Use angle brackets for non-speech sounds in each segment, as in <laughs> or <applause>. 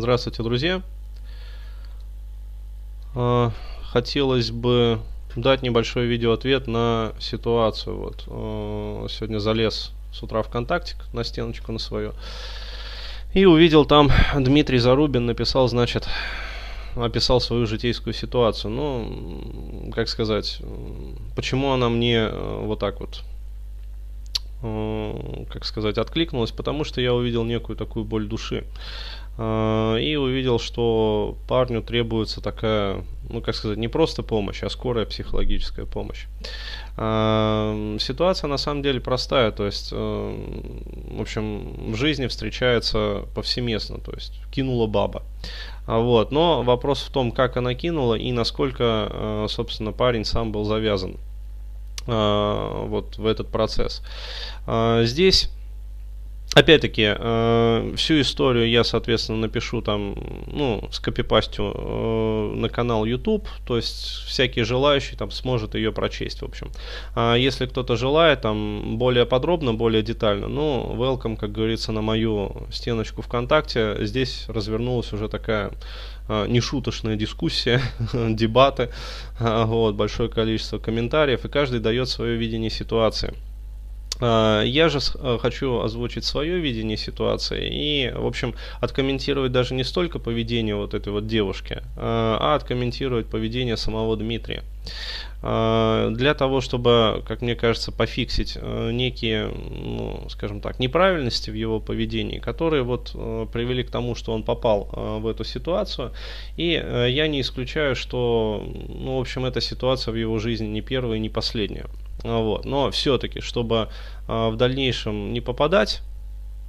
Здравствуйте, друзья. А, хотелось бы дать небольшой видеоответ на ситуацию. Вот а, сегодня залез с утра ВКонтакте на стеночку на свою и увидел там Дмитрий Зарубин написал, значит, описал свою житейскую ситуацию. Ну, как сказать, почему она мне э, вот так вот Э, как сказать, откликнулось, потому что я увидел некую такую боль души. Э, и увидел, что парню требуется такая, ну как сказать, не просто помощь, а скорая психологическая помощь. Э, ситуация на самом деле простая, то есть, в общем, в жизни встречается повсеместно, то есть кинула баба. Вот. Но вопрос в том, как она кинула и насколько, собственно, парень сам был завязан а, вот в этот процесс. А, здесь Опять-таки, э, всю историю я, соответственно, напишу там, ну, с копипастью э, на канал YouTube, то есть всякий желающий там сможет ее прочесть, в общем. А если кто-то желает там более подробно, более детально, ну, welcome, как говорится, на мою стеночку ВКонтакте. Здесь развернулась уже такая э, нешуточная дискуссия, <laughs> дебаты, вот, большое количество комментариев, и каждый дает свое видение ситуации. А, я же э, хочу озвучить свое видение ситуации и, в общем, откомментировать даже не столько поведение вот этой вот девушки, а, а откомментировать поведение самого Дмитрия. А, для того, чтобы, как мне кажется, пофиксить э, некие, ну, скажем так, неправильности в его поведении, которые вот э, привели к тому, что он попал в эту ситуацию. И я не исключаю, что, ну, в общем, эта ситуация в его жизни не первая и не последняя. А, вот. Но все-таки, чтобы а, в дальнейшем не попадать,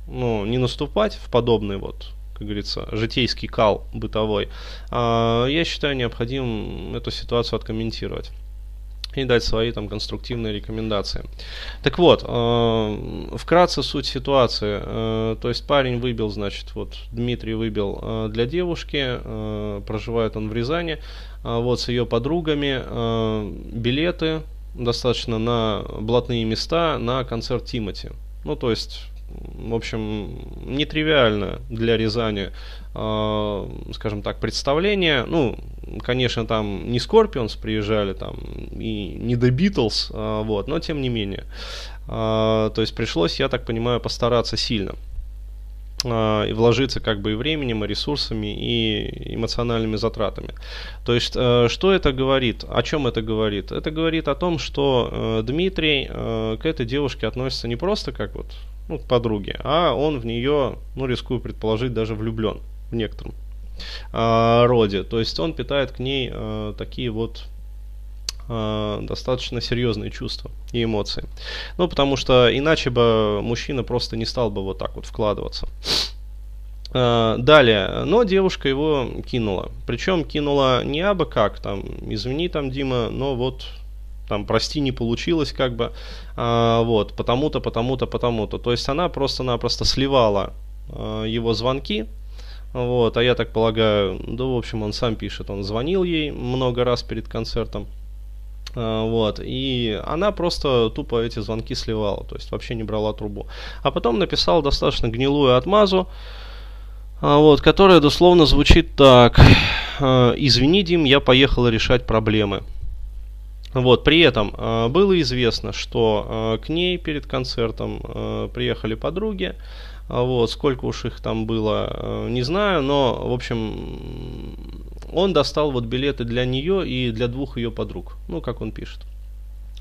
ну, не наступать в подобный вот как говорится, житейский кал бытовой, а, я считаю необходимым эту ситуацию откомментировать и дать свои там конструктивные рекомендации. Так вот, э, вкратце суть ситуации. Э, то есть парень выбил, значит, вот Дмитрий выбил э, для девушки, э, проживает он в Рязани, э, вот с ее подругами э, билеты достаточно на блатные места на концерт Тимати. Ну, то есть, в общем, нетривиально для Рязани, э, скажем так, представление. Ну, конечно, там не Скорпионс приезжали, там, и не The Beatles, э, вот, но тем не менее. Э, то есть пришлось, я так понимаю, постараться сильно. А, и вложиться как бы и временем, и ресурсами, и эмоциональными затратами. То есть, э, что это говорит? О чем это говорит? Это говорит о том, что э, Дмитрий э, к этой девушке относится не просто как вот ну, к подруге, а он в нее, ну, рискую предположить, даже влюблен в некотором а, роде. То есть он питает к ней такие вот э, достаточно серьезные чувства и эмоции. Ну, потому что иначе бы мужчина просто не стал бы вот так вот вкладываться. Э, далее, но девушка его кинула. Причем кинула не абы как, там, извини там, Дима, но вот там, прости, не получилось, как бы, а, вот, потому-то, потому-то, потому-то. То есть она просто-напросто сливала а, его звонки, вот, а я так полагаю, да, в общем, он сам пишет, он звонил ей много раз перед концертом, вот, и она просто тупо эти звонки сливала, то есть вообще не брала трубу. А потом написал достаточно гнилую отмазу, а, вот, которая дословно звучит так. «А, Извини, Дим, я поехала решать проблемы. Вот, при этом было известно, что к ней перед концертом приехали подруги, вот, сколько уж их там было, не знаю, но, в общем, он достал вот билеты для нее и для двух ее подруг. Ну, как он пишет.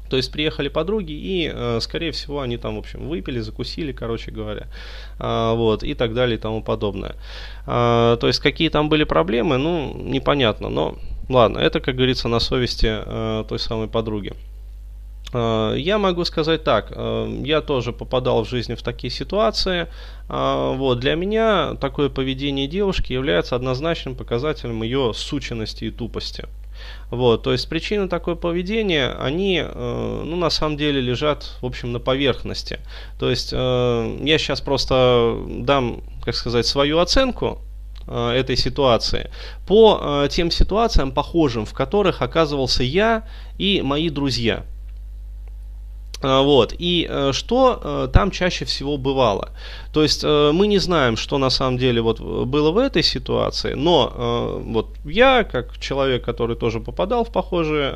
То есть приехали подруги и, э, скорее всего, они там, в общем, выпили, закусили, короче говоря, а, вот, и так далее и тому подобное. А, то есть какие там были проблемы, ну, непонятно, но ладно, это, как говорится, на совести э, той самой подруги. Э, я могу сказать так, э, я тоже попадал в жизни в такие ситуации. Э, вот, для меня такое поведение девушки является однозначным показателем ее сученности и тупости. Вот, то есть причины такое поведения, они, ну, на самом деле лежат, в общем, на поверхности. То есть я сейчас просто дам, как сказать, свою оценку этой ситуации по тем ситуациям похожим, в которых оказывался я и мои друзья. А, вот. И э, что э, там чаще всего бывало? То есть э, мы не знаем, что на самом деле вот было в этой ситуации, но вот я, как человек, который тоже попадал в похожие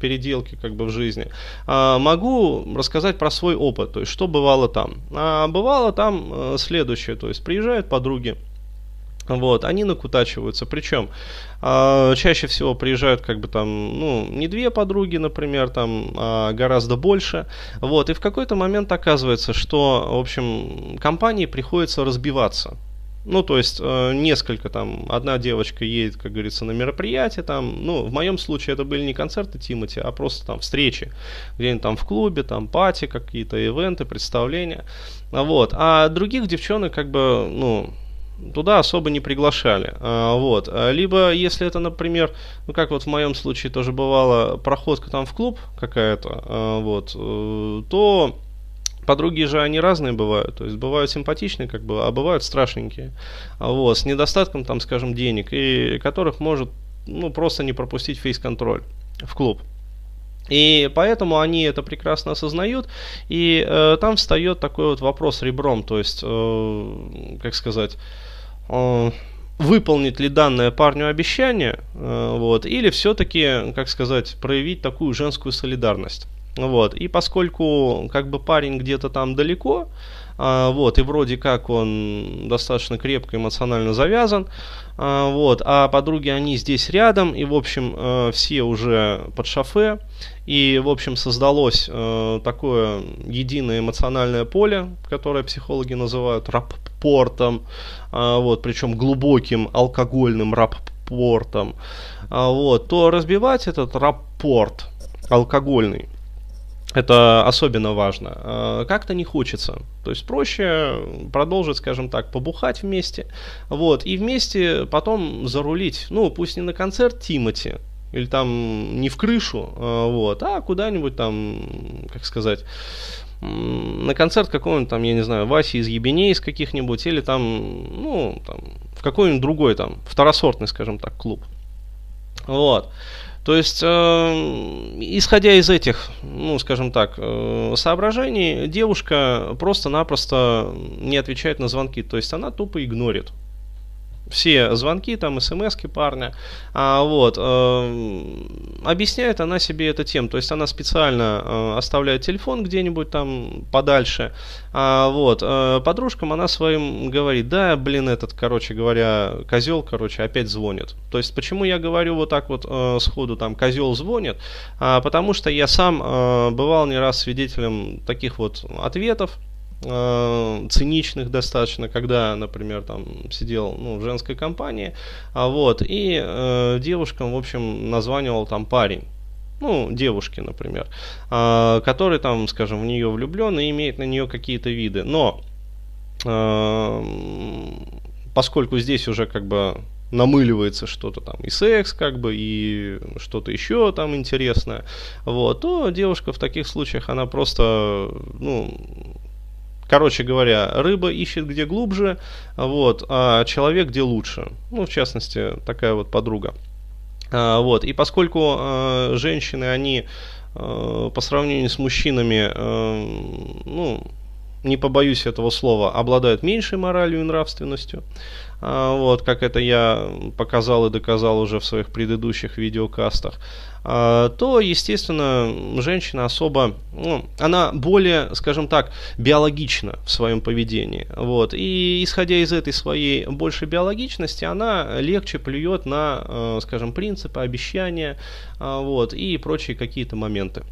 переделки как бы в жизни, могу рассказать про свой опыт, то есть что бывало там. А бывало там следующее, то есть приезжают подруги, вот, они накутачиваются. Причем э, чаще всего приезжают как бы там, ну, не две подруги, например, там, а гораздо больше. Вот, и в какой-то момент оказывается, что, в общем, компании приходится разбиваться. Ну, то есть, э, несколько там, одна девочка едет, как говорится, на мероприятие там, ну, в моем случае это были не концерты Тимати, а просто там встречи, где-нибудь там в клубе, там пати, какие-то ивенты, представления, вот. А других девчонок, как бы, ну, туда особо не приглашали. А, вот. А, либо, если это, например, ну как вот в моем случае тоже бывало, проходка там в клуб какая-то, а, вот, э, то подруги же они разные бывают, то есть бывают симпатичные, как бы, а бывают страшненькие, вот, с недостатком, там, скажем, денег, и которых может, ну, просто не пропустить фейс-контроль в клуб. И поэтому они это прекрасно осознают, и э, там встает такой вот вопрос ребром, то есть, э, как сказать, выполнит ли данное парню обещание, э, вот, или все-таки, как сказать, проявить такую женскую солидарность. Вот. И поскольку как бы парень где-то там далеко, а, вот, и вроде как он достаточно крепко эмоционально завязан, а, вот, а подруги они здесь рядом, и в общем э, все уже под шофе, и в общем создалось э, такое единое эмоциональное поле, которое психологи называют раппортом, а, вот, причем глубоким алкогольным раппортом, вот, то разбивать этот раппорт алкогольный это особенно важно. А, как-то не хочется. То есть проще продолжить, скажем так, побухать вместе. Вот, и вместе потом зарулить. Ну, пусть не на концерт Тимати, или там не в крышу, а, вот, а куда-нибудь там, как сказать, на концерт какого-нибудь там, я не знаю, Васи из Ебеней из каких-нибудь, или там, ну, там, в какой-нибудь другой там, второсортный, скажем так, клуб. Вот. То есть, э, исходя из этих, ну, скажем так, э, соображений, девушка просто-напросто не отвечает на звонки. То есть, она тупо игнорит все звонки, там, смс парня. А, вот, э, объясняет она себе это тем, то есть она специально э, оставляет телефон где-нибудь там подальше. А, вот, э, подружкам она своим говорит, да, блин, этот, короче говоря, козел, короче, опять звонит. То есть почему я говорю вот так вот э, сходу, там, козел звонит? А, потому что я сам э, бывал не раз свидетелем таких вот ответов, э, циничных достаточно, когда, например, там сидел ну, в женской компании, а вот, и э, девушкам, в общем, названивал там парень ну, девушки, например, э, который там, скажем, в нее влюблен и имеет на нее какие-то виды. Но э, поскольку здесь уже как бы намыливается что-то там и секс как бы и что-то еще там интересное вот то девушка в таких случаях она просто ну Короче говоря, рыба ищет где глубже, вот, а человек где лучше. Ну, в частности, такая вот подруга. А, вот, и поскольку а, женщины, они а, по сравнению с мужчинами, а, ну, не побоюсь этого слова, обладают меньшей моралью и нравственностью, а, вот, как это я показал и доказал уже в своих предыдущих видеокастах, то, естественно, женщина особо, ну, она более, скажем так, биологична в своем поведении. Вот. И исходя из этой своей большей биологичности, она легче плюет на, а, скажем, принципы, обещания вот, и прочие какие-то моменты.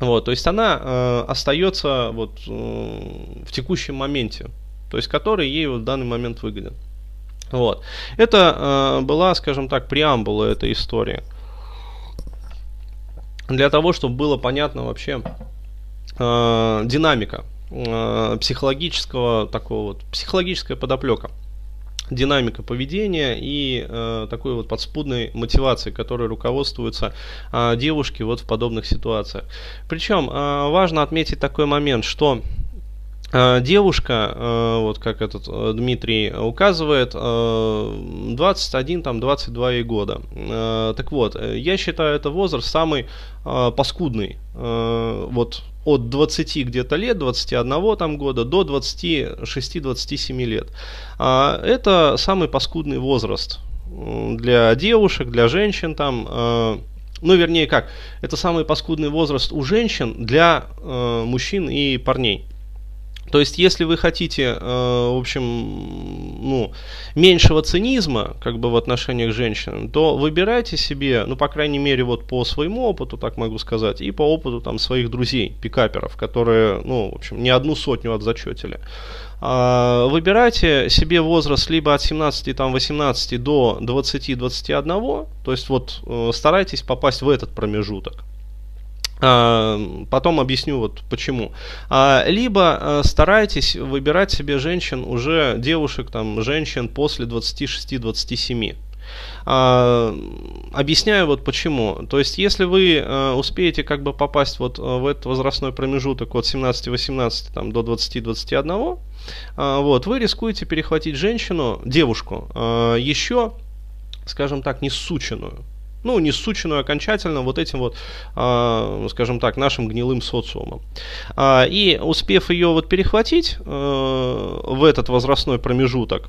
Вот, то есть она э, остается вот, э, в текущем моменте, то есть который ей в данный момент выгоден. Вот. Это э, была, скажем так, преамбула этой истории. Для того, чтобы было понятно вообще э, динамика э, психологического такого вот, психологическая подоплека динамика поведения и э, такой вот подспудной мотивации, которой руководствуются э, девушки вот в подобных ситуациях. Причем э, важно отметить такой момент, что девушка, э, вот как этот э, Дмитрий указывает, 21, там, 22 ей года. Так вот, я считаю, это возраст самый паскудный. Вот от 20 где-то лет, 21 там года до 26-27 лет. Это самый паскудный возраст для девушек, для женщин там ну, вернее как, это самый паскудный возраст у женщин для э, мужчин и парней. То есть, если вы хотите, э, в общем, ну, меньшего цинизма, как бы в отношениях к женщинам, то выбирайте себе, ну, по крайней мере, вот по своему опыту, так могу сказать, и по опыту там своих друзей, пикаперов, которые, ну, в общем, не одну сотню отзачетили. А, выбирайте себе возраст либо от 17, там, 18 до 20-21, то есть вот э, старайтесь попасть в этот промежуток. А, потом объясню вот почему. А, либо э, старайтесь выбирать себе женщин, уже девушек, там, женщин после 26-27. А, объясняю вот почему. То есть, если вы э, успеете как бы попасть вот в этот возрастной промежуток от 17-18 там, до 20-21, вот, вы рискуете перехватить женщину, девушку, еще, скажем так, не сученную ну, не сученную окончательно вот этим вот, э, скажем так, нашим гнилым социумом. А, и успев ее вот перехватить э, в этот возрастной промежуток,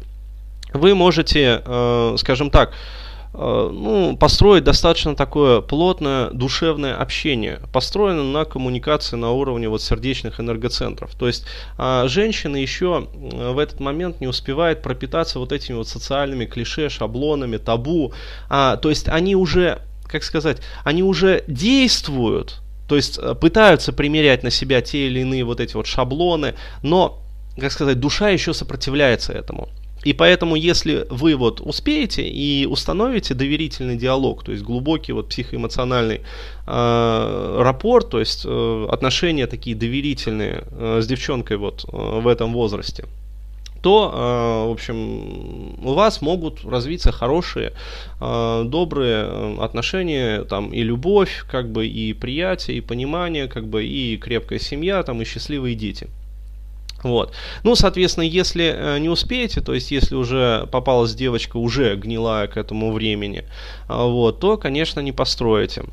вы можете, э, скажем так, Э, ну, построить достаточно такое плотное душевное общение, построено на коммуникации на уровне вот сердечных энергоцентров. То есть а, женщина еще в этот момент не успевает пропитаться вот этими вот социальными клише, шаблонами, табу. А, то есть они уже, как сказать, они уже действуют, то есть э, пытаются примерять на себя те или иные вот эти вот шаблоны, но, как сказать, душа еще сопротивляется этому. И поэтому, если вы вот успеете и установите доверительный диалог, то есть глубокий вот психоэмоциональный э, рапорт, то есть э, отношения такие доверительные э, с девчонкой вот э, в этом возрасте, то, э, в общем, у вас могут развиться хорошие, э, добрые отношения, там, и любовь, как бы, и приятие, и понимание, как бы, и крепкая семья, там, и счастливые дети. Вот. Ну, соответственно, если э, не успеете, то есть если уже попалась девочка уже гнилая к этому времени, а, вот, то, конечно, не построите.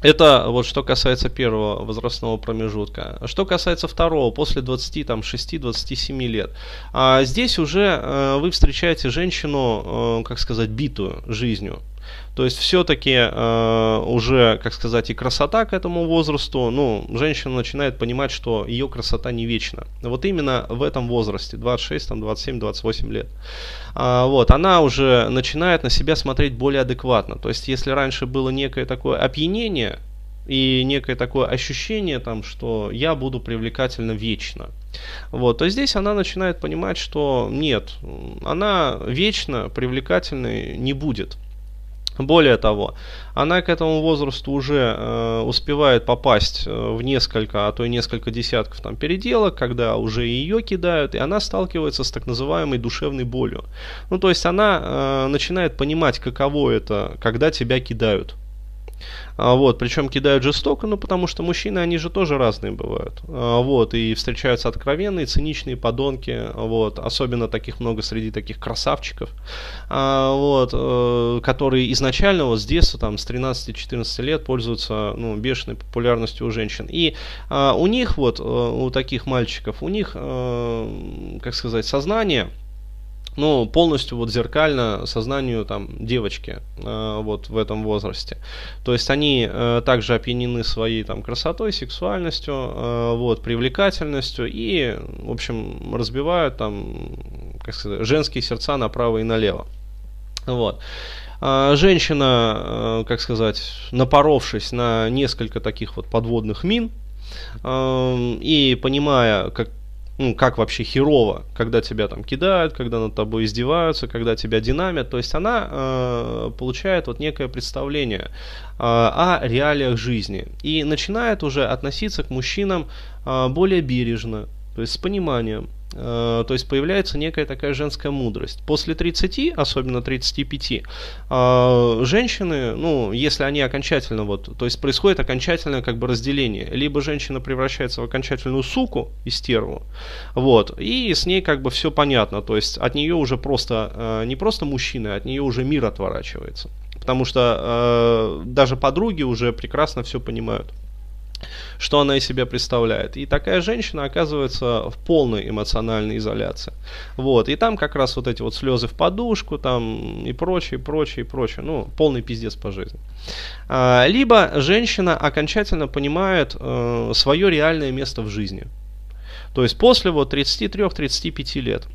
Это вот что касается первого возрастного промежутка. Что касается второго, после 26-27 лет. А здесь уже э, вы встречаете женщину, э, как сказать, битую жизнью. То есть все-таки э, уже, как сказать, и красота к этому возрасту, ну, женщина начинает понимать, что ее красота не вечна. Вот именно в этом возрасте, 26, там, 27, 28 лет. А, вот, она уже начинает на себя смотреть более адекватно. То есть, если раньше было некое такое опьянение, и некое такое ощущение, там, что я буду привлекательна вечно. Вот, то здесь она начинает понимать, что нет, она вечно привлекательной не будет. Более того, она к этому возрасту уже э, успевает попасть э, в несколько, а то и несколько десятков там переделок, когда уже ее кидают, и она сталкивается с так называемой душевной болью. Ну, то есть она э, начинает понимать, каково это, когда тебя кидают. А, вот, причем кидают жестоко, ну потому что мужчины, они же тоже разные бывают. А, вот, и встречаются откровенные, циничные подонки, вот, особенно таких много среди таких красавчиков, а, вот, э, которые изначально вот с детства, там, с 13-14 лет пользуются, ну, бешеной популярностью у женщин. И у них вот, э, у таких мальчиков, у них, э, как сказать, сознание, ну, полностью вот зеркально сознанию там девочки э, вот в этом возрасте. То есть они э, также опьянены своей там красотой, сексуальностью, э, вот, привлекательностью и, в общем, разбивают там, как сказать, женские сердца направо и налево. Вот. А женщина, э, как сказать, напоровшись на несколько таких вот подводных мин, э, и понимая, как, ну, как вообще херово, когда тебя там кидают, когда над тобой издеваются, когда тебя динамят. То есть она э, получает вот некое представление э, о реалиях жизни и начинает уже относиться к мужчинам э, более бережно, то есть с пониманием. Э, то есть появляется некая такая женская мудрость. После 30, особенно 35, э, женщины, ну, если они окончательно вот, то есть происходит окончательное как бы разделение. Либо женщина превращается в окончательную суку и стерву, вот, и с ней как бы все понятно, то есть от нее уже просто, э, не просто мужчина, от нее уже мир отворачивается. Потому что даже подруги уже прекрасно все понимают что она из себя представляет. И такая женщина оказывается в полной эмоциональной изоляции. Вот. И там как раз вот эти вот слезы в подушку, там и прочее, прочее, прочее. Ну, полный пиздец по жизни. А, либо женщина окончательно понимает э, свое реальное место в жизни. То есть после вот 33-35 лет.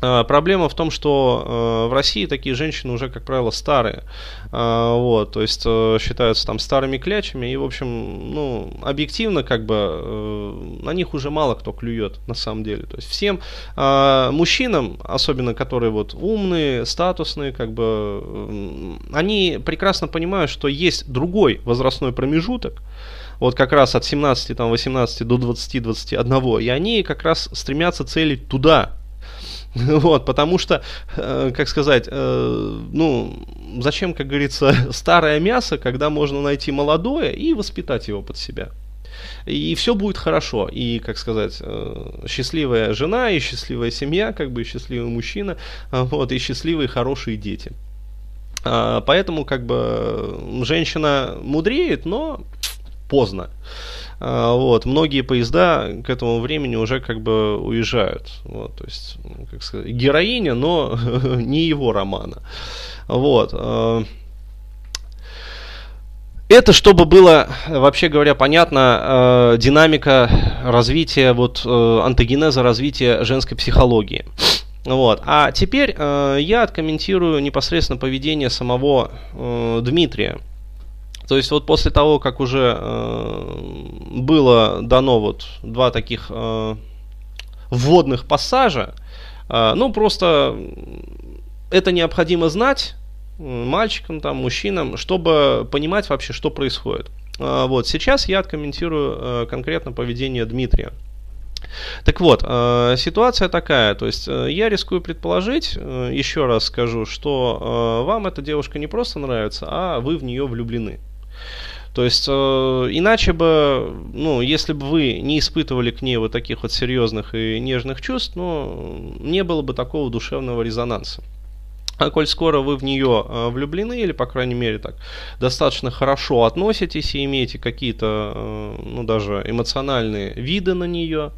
А, проблема в том, что э, в России такие женщины уже, как правило, старые. Э, вот, то есть э, считаются там старыми клячами. И, в общем, ну, объективно, как бы, э, на них уже мало кто клюет, на самом деле. То есть всем э, мужчинам, особенно которые вот умные, статусные, как бы, э, они прекрасно понимают, что есть другой возрастной промежуток, вот как раз от 17, там, 18 до 20-21, и они как раз стремятся целить туда, <laughs> Вот, потому что, э, как сказать, э, ну, зачем, как говорится, <laughs> старое мясо, когда можно найти молодое и воспитать его под себя. И все будет хорошо. И, как сказать, э, счастливая жена, и счастливая семья, как бы и счастливый мужчина, вот, и счастливые хорошие дети. А, поэтому, как бы, женщина мудреет, но поздно. А, вот, многие поезда к этому времени уже как бы уезжают. Вот, то есть, как сказать, героиня, но <laughs> не его романа. Вот. А, это чтобы было, вообще говоря, понятно, э, динамика развития, вот, э, антогенеза развития женской психологии. Вот. А теперь э, я откомментирую непосредственно поведение самого э, Дмитрия. То есть вот после того, как уже э, было дано вот два таких э, вводных пассажа, э, ну просто это необходимо знать мальчикам, там, мужчинам, чтобы понимать вообще, что происходит. Э, вот сейчас я откомментирую э, конкретно поведение Дмитрия. Так вот, э, ситуация такая, то есть э, я рискую предположить, э, еще раз скажу, что э, вам эта девушка не просто нравится, а вы в нее влюблены. То есть, э, иначе бы, ну, если бы вы не испытывали к ней вот таких вот серьезных и нежных чувств, ну, не было бы такого душевного резонанса. А коль скоро вы в нее э, влюблены, или, по крайней мере, так, достаточно хорошо относитесь и имеете какие-то, э, ну, даже эмоциональные виды на нее,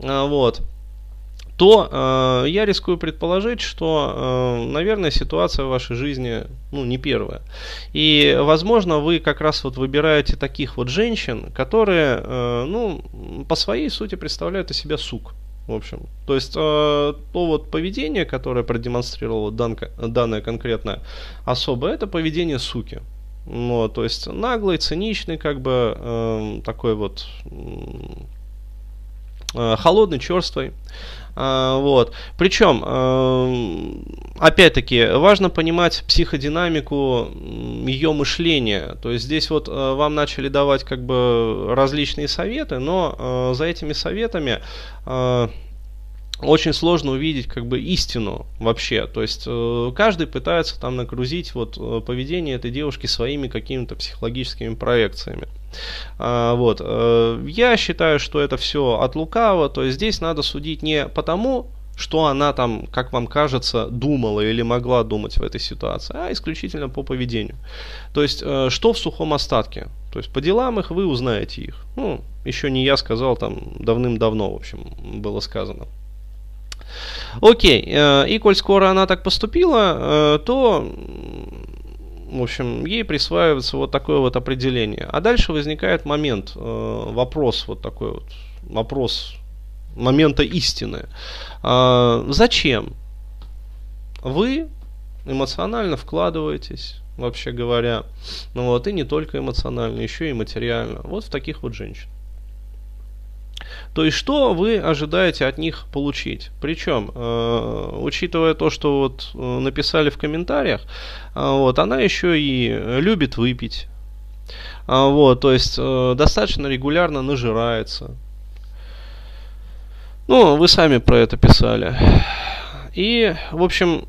э, вот, то э, я рискую предположить, что, э, наверное, ситуация в вашей жизни ну, не первая. И, возможно, вы как раз вот выбираете таких вот женщин, которые, э, ну, по своей сути представляют из себя сук. В общем, то есть э, то вот поведение, которое продемонстрировала данка, данная конкретная особа, это поведение суки. Ну, то есть наглый, циничный, как бы э, такой вот э, холодный, черствый. А, вот. Причем, эм, опять-таки, важно понимать психодинамику ее мышления. То есть здесь вот э, вам начали давать как бы различные советы, но э, за этими советами э, очень сложно увидеть как бы истину вообще. То есть э, каждый пытается там нагрузить вот э, поведение этой девушки своими какими-то психологическими проекциями. А, вот. Э, я считаю, что это все от лукава, то есть здесь надо судить не потому, что она там, как вам кажется, думала или могла думать в этой ситуации, а исключительно по поведению. То есть, что в сухом остатке? То есть, по делам их вы узнаете их. Ну, еще не я сказал, там давным-давно, в общем, было сказано. Окей, э, и коль скоро она так поступила, э, то в общем, ей присваивается вот такое вот определение. А дальше возникает момент, э, вопрос вот такой вот, вопрос момента истины. Зачем вы эмоционально вкладываетесь, вообще говоря, ну вот, и не только эмоционально, еще и материально, вот в таких вот женщин. То есть, что вы ожидаете от них получить? Причем, э, учитывая то, что вот э, написали в комментариях, э, вот, она еще и любит выпить. Э, вот, то есть, достаточно регулярно нажирается. Ну, вы сами про это писали. И, в общем,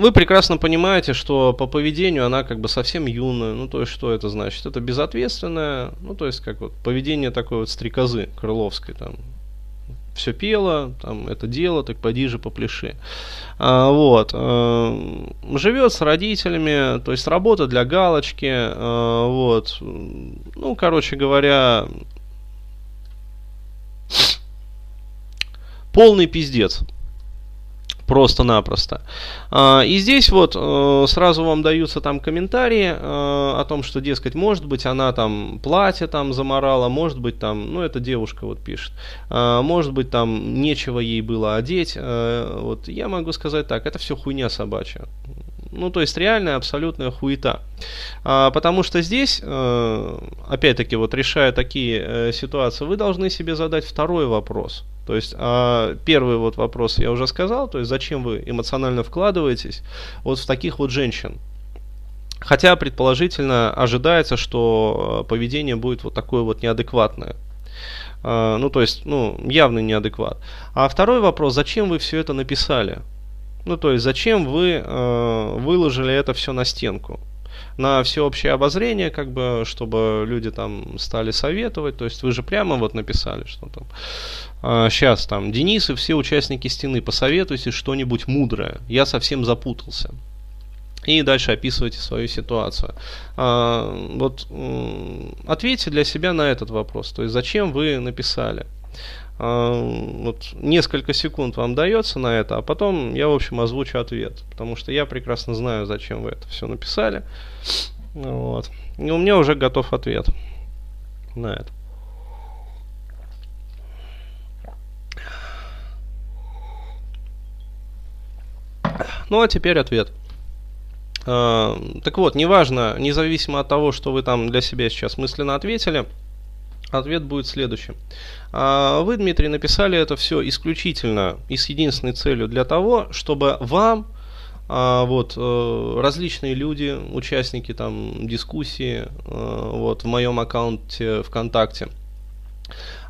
вы прекрасно понимаете, что по поведению она как бы совсем юная. Ну, то есть, что это значит? Это безответственное, ну, то есть, как вот поведение такой вот стрекозы крыловской, там, все пело, там, это дело, так поди же попляши. А, вот. А, живет с родителями, то есть, работа для галочки, а, вот. Ну, короче говоря, полный пиздец просто-напросто. А, и здесь вот э, сразу вам даются там комментарии э, о том, что, дескать, может быть, она там платье там заморала, может быть, там, ну, эта девушка вот пишет, а, может быть, там нечего ей было одеть. Э, вот я могу сказать так, это все хуйня собачья. Ну, то есть реальная абсолютная хуета. А, потому что здесь, опять-таки, вот решая такие ситуации, вы должны себе задать второй вопрос. То есть а, первый вот вопрос я уже сказал, то есть зачем вы эмоционально вкладываетесь вот в таких вот женщин. Хотя предположительно ожидается, что а, поведение будет вот такое вот неадекватное. А, ну, то есть, ну, явный неадекват. А второй вопрос, зачем вы все это написали? Ну, то есть, зачем вы э, выложили это все на стенку? На всеобщее обозрение, как бы, чтобы люди там стали советовать. То есть вы же прямо вот написали, что там а, сейчас там Денис и все участники стены, посоветуйте что-нибудь мудрое. Я совсем запутался. И дальше описывайте свою ситуацию. А, вот ответьте для себя на этот вопрос. То есть зачем вы написали? А, вот несколько секунд вам дается на это, а потом я, в общем, озвучу ответ. Потому что я прекрасно знаю, зачем вы это все написали. Вот. И у меня уже готов ответ на это. Ну а теперь ответ. А, так вот, неважно, независимо от того, что вы там для себя сейчас мысленно ответили, ответ будет следующим. А, вы, Дмитрий, написали это все исключительно и с единственной целью для того, чтобы вам а, вот, э, различные люди, участники там дискуссии э, вот, в моем аккаунте ВКонтакте,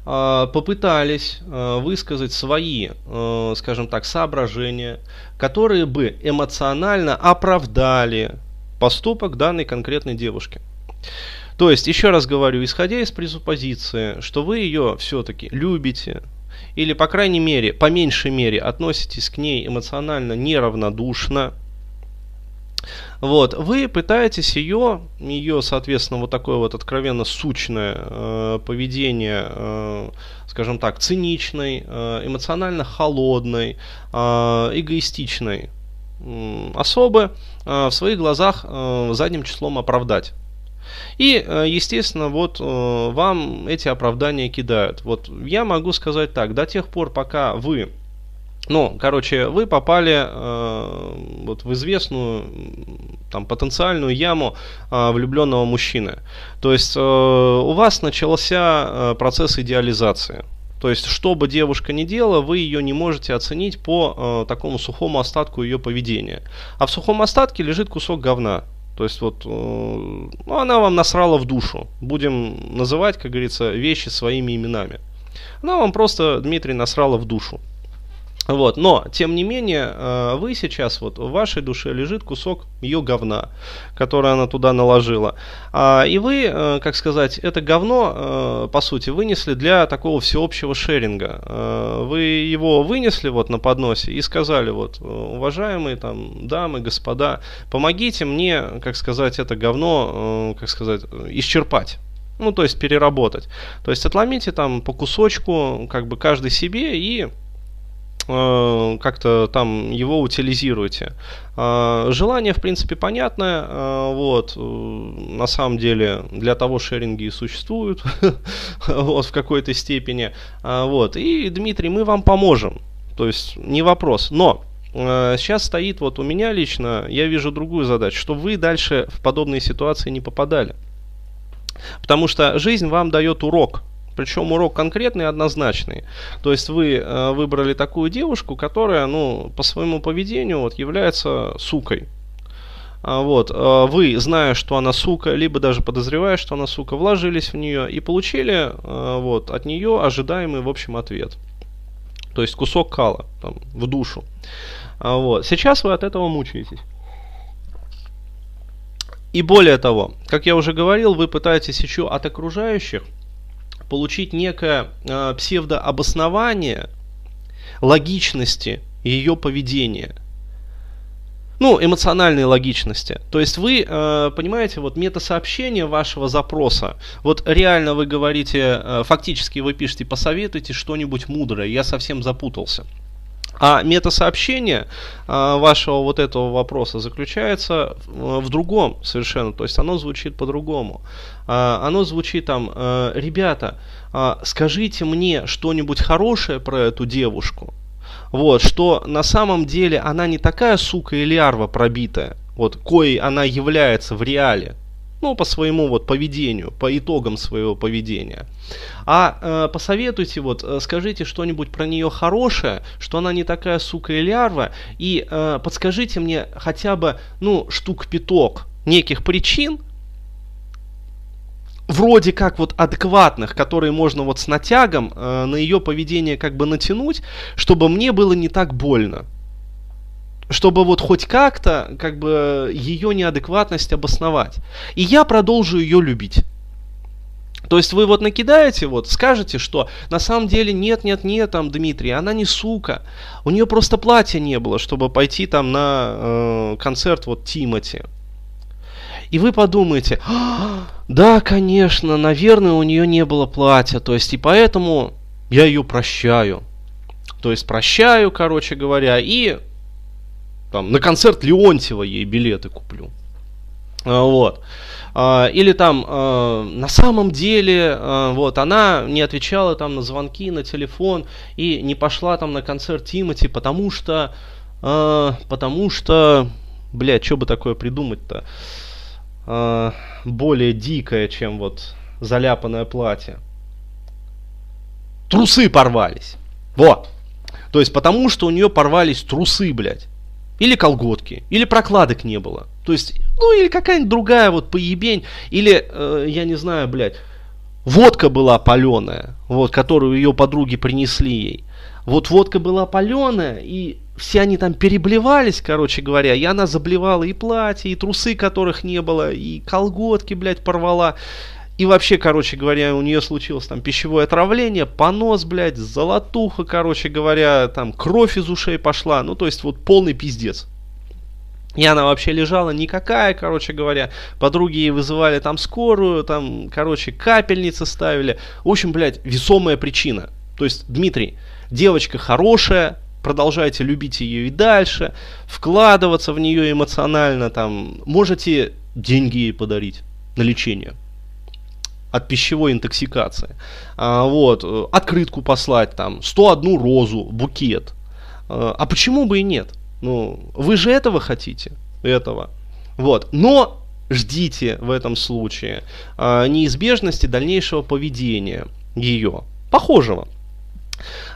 а, попытались а, высказать свои, э, скажем так, соображения, которые бы эмоционально оправдали поступок данной конкретной девушки. То есть, еще раз говорю, исходя из презуппозиции, что вы ее все-таки любите, или, по крайней мере, по меньшей мере, относитесь к ней эмоционально неравнодушно, вот, вы пытаетесь ее, ее, соответственно, вот такое вот откровенно сучное э, поведение, э, скажем так, циничной, э, эмоционально холодной, э, эгоистичной э, особы э, в своих глазах э, задним числом оправдать. И, э, естественно, вот э, вам эти оправдания кидают. Вот я могу сказать так, до тех пор, пока вы ну, короче, вы попали э, вот в известную там потенциальную яму э, влюбленного мужчины. То есть э, у вас начался э, процесс идеализации. То есть, что бы девушка ни делала, вы ее не можете оценить по э, такому сухому остатку ее поведения. А в сухом остатке лежит кусок говна. То есть вот, э, ну, она вам насрала в душу. Будем называть, как говорится, вещи своими именами. Она вам просто, Дмитрий, насрала в душу. Вот, но, тем не менее, э, вы сейчас, вот в вашей душе лежит кусок ее говна, который она туда наложила. А, и вы, э, как сказать, это говно, э, по сути, вынесли для такого всеобщего шеринга. Вы его вынесли вот на подносе и сказали, вот, уважаемые там дамы, господа, помогите мне, как сказать, это говно, как сказать, исчерпать ну, то есть переработать. То есть отломите там по кусочку, как бы каждый себе и как-то там его утилизируете. Э, желание, в принципе, понятное. Э, вот, на самом деле, для того шеринги и существуют <laughs> вот, в какой-то степени. Вот, и, Дмитрий, мы вам поможем. То есть, не вопрос. Но сейчас стоит вот у меня лично, я вижу другую задачу, что вы дальше в подобные ситуации не попадали. Потому что жизнь вам дает урок. Причем урок конкретный и однозначный. То есть вы э, выбрали такую девушку, которая, ну, по своему поведению вот, является сукой. а, вот, а, вы, зная, что она сука, либо даже подозревая, что она сука, вложились в нее и получили а, вот, от нее ожидаемый, в общем, ответ. То есть кусок кала там, в душу. Вот. Сейчас вы от этого мучаетесь. И более того, как я уже говорил, вы пытаетесь еще от окружающих получить некое э, псевдообоснование логичности ее поведения. Ну, эмоциональной логичности. То есть вы, э, понимаете, вот метасообщение вашего запроса, вот реально вы говорите, э, фактически вы пишете, посоветуйте что-нибудь мудрое, я совсем запутался. А метасообщение а, вашего вот этого вопроса заключается в, в другом совершенно, то есть оно звучит по-другому. А, оно звучит там, а, ребята, а, скажите мне что-нибудь хорошее про эту девушку, вот, что на самом деле она не такая сука и лярва пробитая, вот, коей она является в реале, ну, по своему вот поведению, по итогам своего поведения. А э, посоветуйте, вот, э, скажите что-нибудь про нее хорошее, что она не такая сука и лярва, и э, подскажите мне хотя бы, ну, штук пяток неких причин, вроде как вот адекватных, которые можно вот с натягом э, на ее поведение как бы натянуть, чтобы мне было не так больно чтобы вот хоть как-то как бы ее неадекватность обосновать. И я продолжу ее любить. То есть вы вот накидаете, вот, скажете, что на самом деле нет, нет, нет, там, Дмитрий, она не сука. У нее просто платья не было, чтобы пойти там на э, концерт вот Тимати. И вы подумаете, а, да, конечно, наверное, у нее не было платья, то есть и поэтому я ее прощаю. То есть прощаю, короче говоря, и там, на концерт Леонтьева ей билеты куплю. А, вот. А, или там, а, на самом деле, вот, она не отвечала там на звонки, на телефон и не пошла там на концерт Тимати, потому что, потому что, блядь, что бы такое придумать-то? Более дикое, чем вот заляпанное платье. Трусы порвались. Вот. То есть потому, что у нее порвались трусы, блядь или колготки, или прокладок не было. То есть, ну или какая-нибудь другая вот поебень, или, э, я не знаю, блядь, водка была паленая, вот, которую ее подруги принесли ей. Вот водка была паленая, и все они там переблевались, короче говоря, и она заблевала и платье, и трусы, которых не было, и колготки, блядь, порвала. И вообще, короче говоря, у нее случилось там пищевое отравление, понос, блядь, золотуха, короче говоря, там кровь из ушей пошла. Ну, то есть вот полный пиздец. И она вообще лежала никакая, короче говоря. Подруги ей вызывали там скорую, там, короче, капельницы ставили. В общем, блядь, весомая причина. То есть, Дмитрий, девочка хорошая, продолжайте любить ее и дальше, вкладываться в нее эмоционально, там, можете деньги ей подарить на лечение от пищевой интоксикации. А, вот, э, открытку послать, там, 101 розу, букет. А, а почему бы и нет? Ну, вы же этого хотите, этого. Вот, но ждите в этом случае а, неизбежности дальнейшего поведения ее, похожего.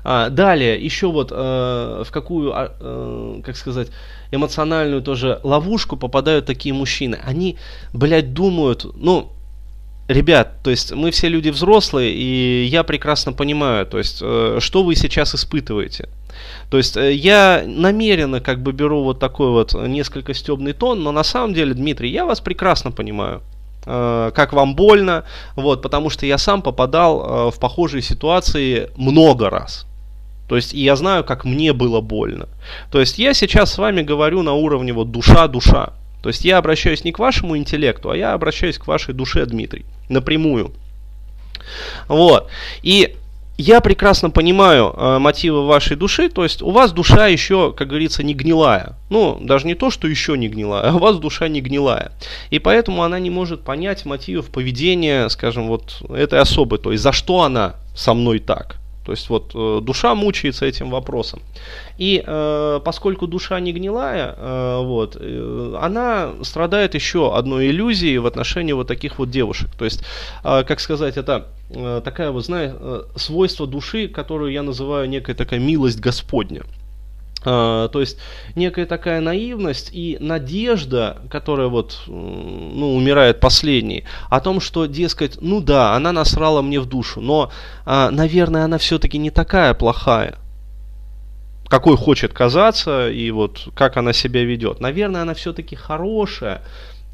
А, далее, еще вот э, в какую, э, как сказать, эмоциональную тоже ловушку попадают такие мужчины. Они, блядь, думают, ну, Ребят, то есть мы все люди взрослые, и я прекрасно понимаю, то есть э, что вы сейчас испытываете. То есть э, я намеренно как бы беру вот такой вот несколько стебный тон, но на самом деле, Дмитрий, я вас прекрасно понимаю э, как вам больно, вот, потому что я сам попадал в похожие ситуации много раз. То есть, и я знаю, как мне было больно. То есть, я сейчас с вами говорю на уровне вот душа-душа. То есть я обращаюсь не к вашему интеллекту, а я обращаюсь к вашей душе, Дмитрий, напрямую. Вот. И я прекрасно понимаю э, мотивы вашей души, то есть у вас душа еще, как говорится, не гнилая. Ну, даже не то, что еще не гнилая, <laughs> а у вас душа не гнилая. И поэтому она не может понять мотивов поведения, скажем, вот этой особы, то есть за что она со мной так. То есть вот э, душа мучается этим вопросом. И э, поскольку душа не гнилая, э, вот, э, она страдает еще одной иллюзией в отношении вот таких вот девушек. То есть, э, как сказать, это э, такая вот, знаешь, э, свойство души, которую я называю некая такая милость Господня. Uh, то есть некая такая наивность и надежда, которая вот, ну, умирает последней, о том, что, дескать, ну да, она насрала мне в душу, но, uh, наверное, она все-таки не такая плохая, какой хочет казаться и вот как она себя ведет. Наверное, она все-таки хорошая,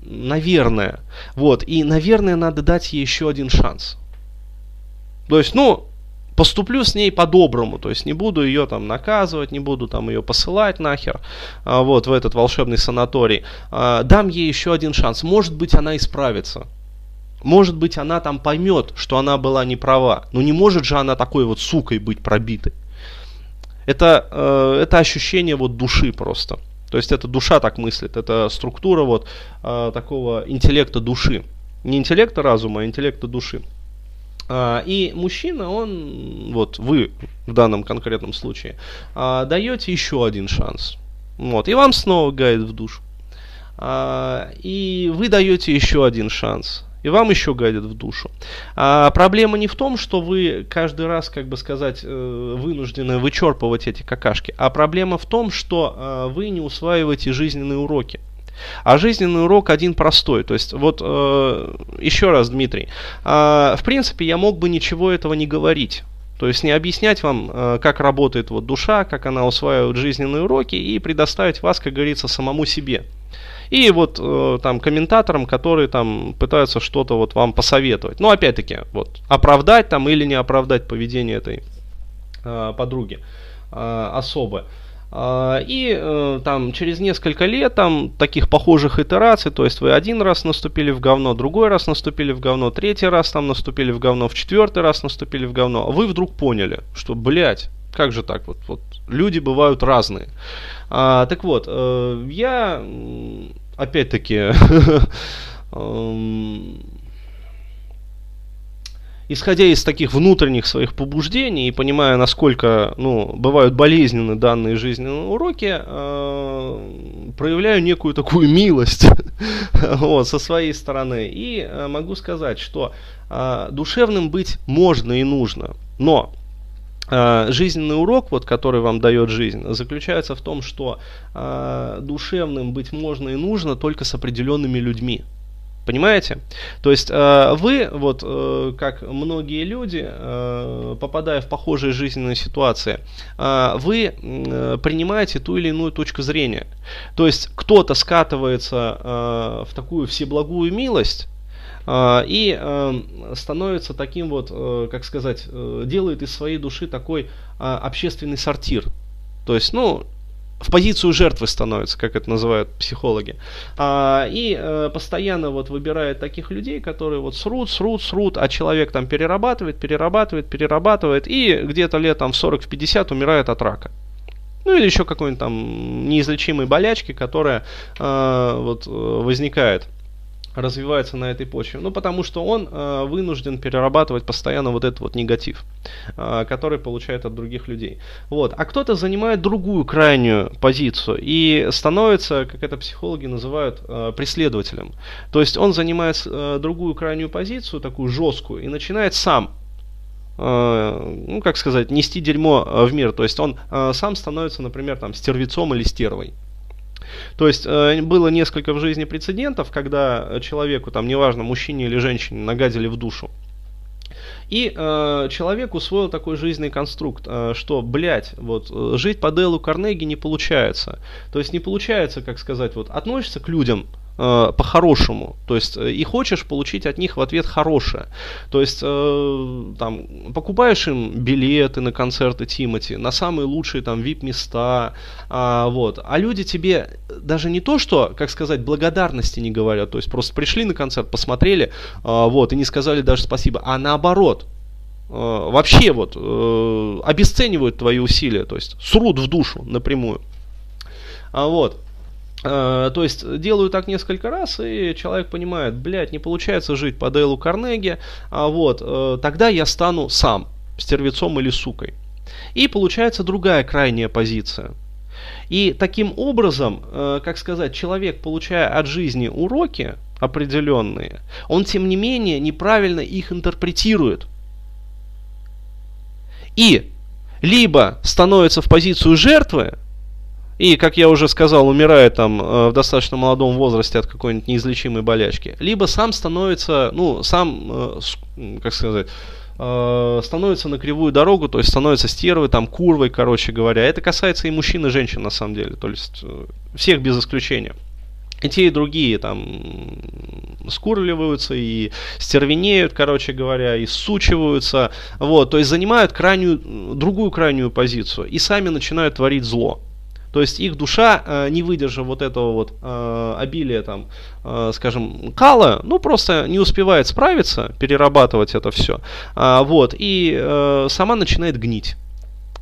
наверное. Вот, и, наверное, надо дать ей еще один шанс. То есть, ну, поступлю с ней по-доброму, то есть не буду ее там наказывать, не буду там ее посылать нахер, а, вот, в этот волшебный санаторий. А, дам ей еще один шанс. Может быть, она исправится. Может быть, она там поймет, что она была не права. Но не может же она такой вот сукой быть пробитой. Это, э, это ощущение вот души просто. То есть это душа так мыслит, это структура вот э, такого интеллекта души. Не интеллекта разума, а интеллекта души. А, и мужчина, он, вот вы в данном конкретном случае, а, даете еще один шанс. Вот, и вам снова гайд в душу. А, и вы даете еще один шанс. И вам еще гадят в душу. А проблема не в том, что вы каждый раз, как бы сказать, э, вынуждены вычерпывать эти какашки, а проблема в том, что вы не усваиваете жизненные уроки. А жизненный урок один простой. То есть, вот э, еще раз, Дмитрий, э, в принципе, я мог бы ничего этого не говорить. То есть не объяснять вам, э, как работает вот душа, как она усваивает жизненные уроки, и предоставить вас, как говорится, самому себе. И вот э, там комментаторам, которые там пытаются что-то вот вам посоветовать. Ну, опять-таки, вот оправдать там или не оправдать поведение этой э, подруги э, особо. А, и э, там через несколько лет там таких похожих итераций, то есть вы один раз наступили в говно, другой раз наступили в говно, третий раз там наступили в говно, в четвертый раз наступили в говно, а вы вдруг поняли, что, блядь, как же так вот, вот люди бывают разные. А, так вот, э, я опять-таки <laughs> эм, исходя из таких внутренних своих побуждений и понимая, насколько ну, бывают болезненны данные жизненные уроки, э, проявляю некую такую милость <laughs> вот, со своей стороны. И э, могу сказать, что э, душевным быть можно и нужно. Но э, жизненный урок, вот, который вам дает жизнь, заключается в том, что душевным быть можно и нужно только с определенными людьми. Понимаете? То есть э, вы, вот э, как многие люди, э, попадая в похожие жизненные ситуации, э, вы э, принимаете ту или иную точку зрения. То есть кто-то скатывается э, в такую всеблагую милость, э, и э, становится таким вот, э, как сказать, делает из своей души такой общественный сортир. То есть, ну, в позицию жертвы становится, как это называют психологи. А, и а, постоянно вот выбирает таких людей, которые вот срут, срут, срут, а человек там перерабатывает, перерабатывает, перерабатывает, и где-то лет там в 40-50 умирает от рака. Ну или еще какой-нибудь там неизлечимой болячки, которая а, вот возникает развивается на этой почве? Ну, потому что он э, вынужден перерабатывать постоянно вот этот вот негатив, э, который получает от других людей. Вот. А кто-то занимает другую крайнюю позицию и становится, как это психологи называют, э, преследователем. То есть он занимает э, другую крайнюю позицию, такую жесткую, и начинает сам э, ну, как сказать, нести дерьмо э, в мир. То есть он э, сам становится, например, там, стервецом или стервой. То есть э, было несколько в жизни прецедентов, когда человеку, там, неважно, мужчине или женщине, нагадили в душу. И э, человек усвоил такой жизненный конструкт, э, что, блядь, вот, э, жить по Делу Карнеги не получается. То есть не получается, как сказать, вот, относишься к людям э, по-хорошему, то есть э, и хочешь получить от них в ответ хорошее. То есть э, там покупаешь им билеты на концерты Тимати, на самые лучшие там VIP места, э, вот. А люди тебе даже не то, что, как сказать, благодарности не говорят, то есть просто пришли на концерт, посмотрели, э, вот, и не сказали даже спасибо, а наоборот, э, вообще вот э, обесценивают твои усилия, то есть срут в душу напрямую. А вот. Э, то есть делаю так несколько раз, и человек понимает, блядь, не получается жить по Дейлу Карнеги, а вот, э, тогда я стану сам, стервецом или сукой. И получается другая крайняя позиция. И таким образом, э, как сказать, человек, получая от жизни уроки определенные, он тем не менее неправильно их интерпретирует. И либо становится в позицию жертвы, и, как я уже сказал, умирает там э, в достаточно молодом возрасте от какой-нибудь неизлечимой болячки, либо сам становится, ну, сам, э, как сказать, э, становится на кривую дорогу, то есть становится стервой, там, курвой, короче говоря. Это касается и мужчин, и женщин, на самом деле, то есть всех без исключения. И те, и другие там скурливаются и стервенеют, короче говоря, и сучиваются, вот, то есть занимают крайнюю, другую крайнюю позицию и сами начинают творить зло. То есть их душа, э, не выдержав вот этого вот э, обилия, там, э, скажем, кала, ну просто не успевает справиться, перерабатывать это все, а, вот, и сама начинает гнить.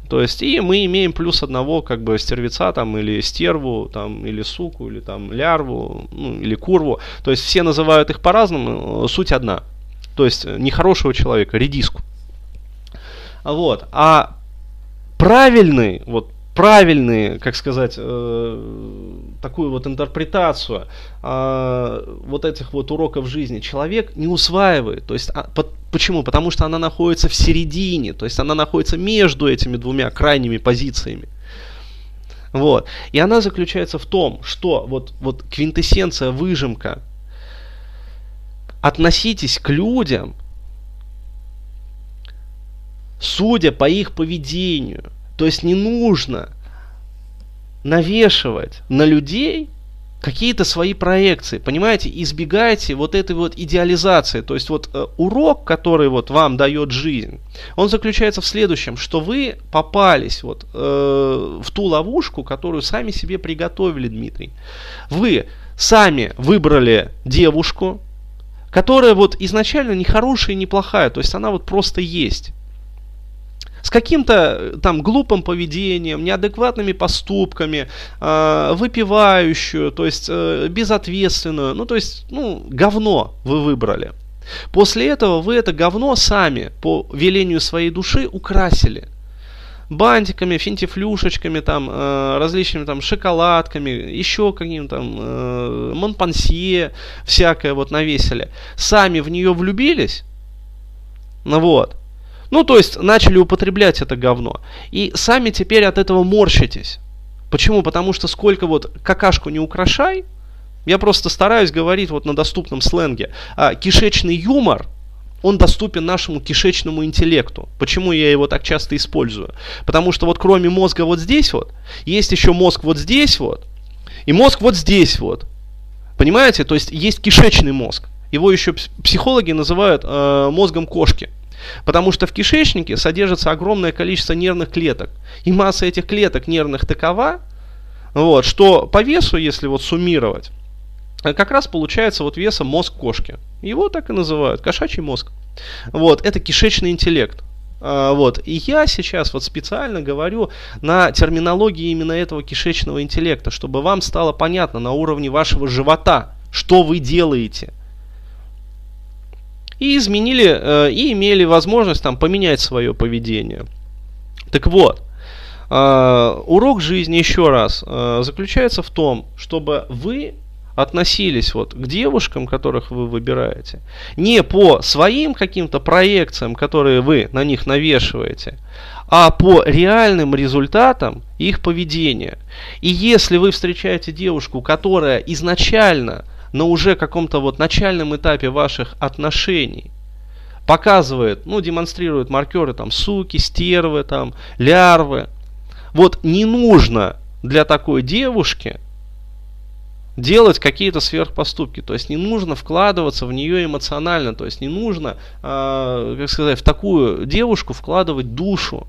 То есть, и мы имеем плюс одного, как бы, стервеца, там, или стерву, там, или суку, или там, лярву, ну, или курву. То есть, все называют их по-разному, суть одна. То есть, нехорошего человека, редиску. Вот. А правильный, вот правильные, как сказать, э, такую вот интерпретацию э, вот этих вот уроков жизни человек не усваивает. То есть, а, по, почему? Потому что она находится в середине, то есть она находится между этими двумя крайними позициями. Вот. И она заключается в том, что вот, вот квинтэссенция, выжимка, относитесь к людям, судя по их поведению – то есть не нужно навешивать на людей какие-то свои проекции, понимаете, избегайте вот этой вот идеализации, то есть вот э, урок, который вот вам дает жизнь, он заключается в следующем, что вы попались вот э, в ту ловушку, которую сами себе приготовили, Дмитрий. Вы сами выбрали девушку, которая вот изначально не хорошая и не плохая, то есть она вот просто есть с каким-то э, там глупым поведением, неадекватными поступками, э, выпивающую, то есть э, безответственную, ну то есть, ну, говно вы выбрали. После этого вы это говно сами по велению своей души украсили бантиками, финтифлюшечками, там, э, различными там шоколадками, еще каким-то там э, монпансье всякое вот навесили. Сами в нее влюбились, ну вот, ну, то есть, начали употреблять это говно. И сами теперь от этого морщитесь. Почему? Потому что сколько вот какашку не украшай, я просто стараюсь говорить вот на доступном сленге, а кишечный юмор, он доступен нашему кишечному интеллекту. Почему я его так часто использую? Потому что вот кроме мозга вот здесь вот, есть еще мозг вот здесь вот, и мозг вот здесь вот. Понимаете? То есть есть кишечный мозг. Его еще психологи называют э, мозгом кошки. Потому что в кишечнике содержится огромное количество нервных клеток. И масса этих клеток нервных такова, вот, что по весу, если вот суммировать, как раз получается вот весом мозг кошки. Его так и называют, кошачий мозг. Вот, это кишечный интеллект. А, вот. И я сейчас вот специально говорю на терминологии именно этого кишечного интеллекта, чтобы вам стало понятно на уровне вашего живота, что вы делаете и изменили, э, и имели возможность там поменять свое поведение. Так вот, э, урок жизни еще раз э, заключается в том, чтобы вы относились вот к девушкам, которых вы выбираете, не по своим каким-то проекциям, которые вы на них навешиваете, а по реальным результатам их поведения. И если вы встречаете девушку, которая изначально на уже каком-то вот начальном этапе ваших отношений показывает, ну, демонстрирует маркеры там суки, стервы, там, лярвы. Вот не нужно для такой девушки делать какие-то сверхпоступки. То есть не нужно вкладываться в нее эмоционально. То есть не нужно, э, как сказать, в такую девушку вкладывать душу.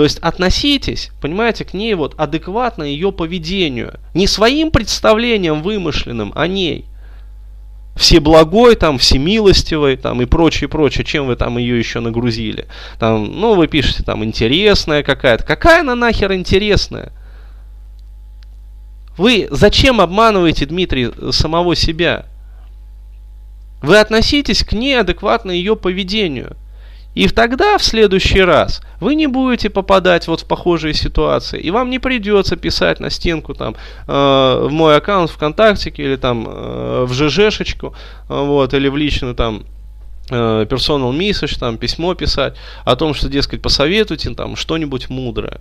То есть относитесь, понимаете, к ней вот адекватно ее поведению. Не своим представлением вымышленным о ней. Всеблагой, там, всемилостивой, там, и прочее, прочее, чем вы там ее еще нагрузили. Там, ну, вы пишете, там, интересная какая-то. Какая она нахер интересная? Вы зачем обманываете, Дмитрий, самого себя? Вы относитесь к ней адекватно ее поведению. И тогда, в следующий раз, вы не будете попадать вот в похожие ситуации. И вам не придется писать на стенку там, э, в мой аккаунт ВКонтакте или там э, в ЖЖшечку, вот, или в личную там э, personal message, там, письмо писать о том, что, дескать, посоветуйте там что-нибудь мудрое.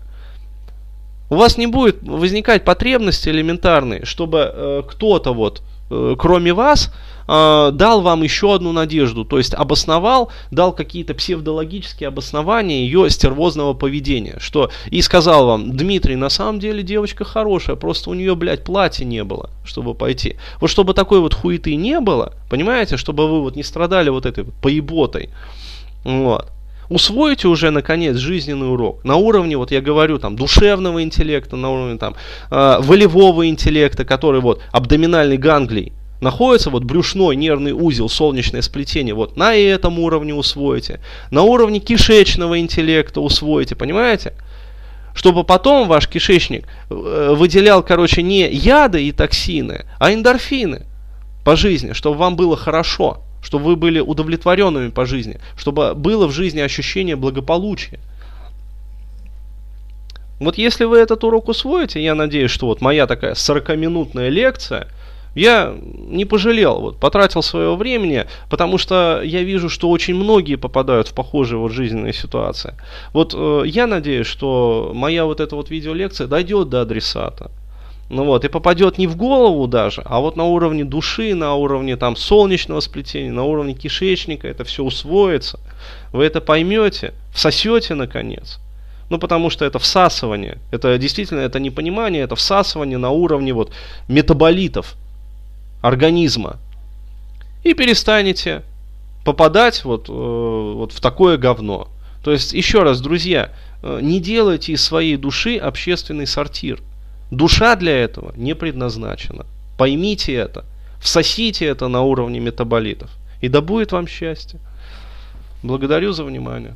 У вас не будет возникать потребности элементарные, чтобы э, кто-то вот, э, кроме вас, э, дал вам еще одну надежду, то есть обосновал, дал какие-то псевдологические обоснования ее стервозного поведения, что и сказал вам, Дмитрий, на самом деле девочка хорошая, просто у нее, блядь, платья не было, чтобы пойти. Вот чтобы такой вот хуеты не было, понимаете, чтобы вы вот не страдали вот этой поеботой, вот усвоите уже наконец жизненный урок на уровне, вот я говорю, там, душевного интеллекта, на уровне там, э, волевого интеллекта, который вот абдоминальный ганглий находится, вот брюшной нервный узел, солнечное сплетение, вот на этом уровне усвоите, на уровне кишечного интеллекта усвоите, понимаете? Чтобы потом ваш кишечник э, выделял, короче, не яды и токсины, а эндорфины по жизни, чтобы вам было хорошо чтобы вы были удовлетворенными по жизни, чтобы было в жизни ощущение благополучия. Вот если вы этот урок усвоите, я надеюсь, что вот моя такая 40-минутная лекция, я не пожалел, вот, потратил своего времени, потому что я вижу, что очень многие попадают в похожие вот жизненные ситуации. Вот э, я надеюсь, что моя вот эта вот видеолекция дойдет до адресата. Ну вот, и попадет не в голову даже, а вот на уровне души, на уровне там солнечного сплетения, на уровне кишечника это все усвоится. Вы это поймете, всосете наконец. Ну, потому что это всасывание. Это действительно, это не понимание, это всасывание на уровне вот метаболитов организма. И перестанете попадать вот, э, вот в такое говно. То есть, еще раз, друзья, э, не делайте из своей души общественный сортир. Душа для этого не предназначена. Поймите это, всосите это на уровне метаболитов, и да будет вам счастье. Благодарю за внимание.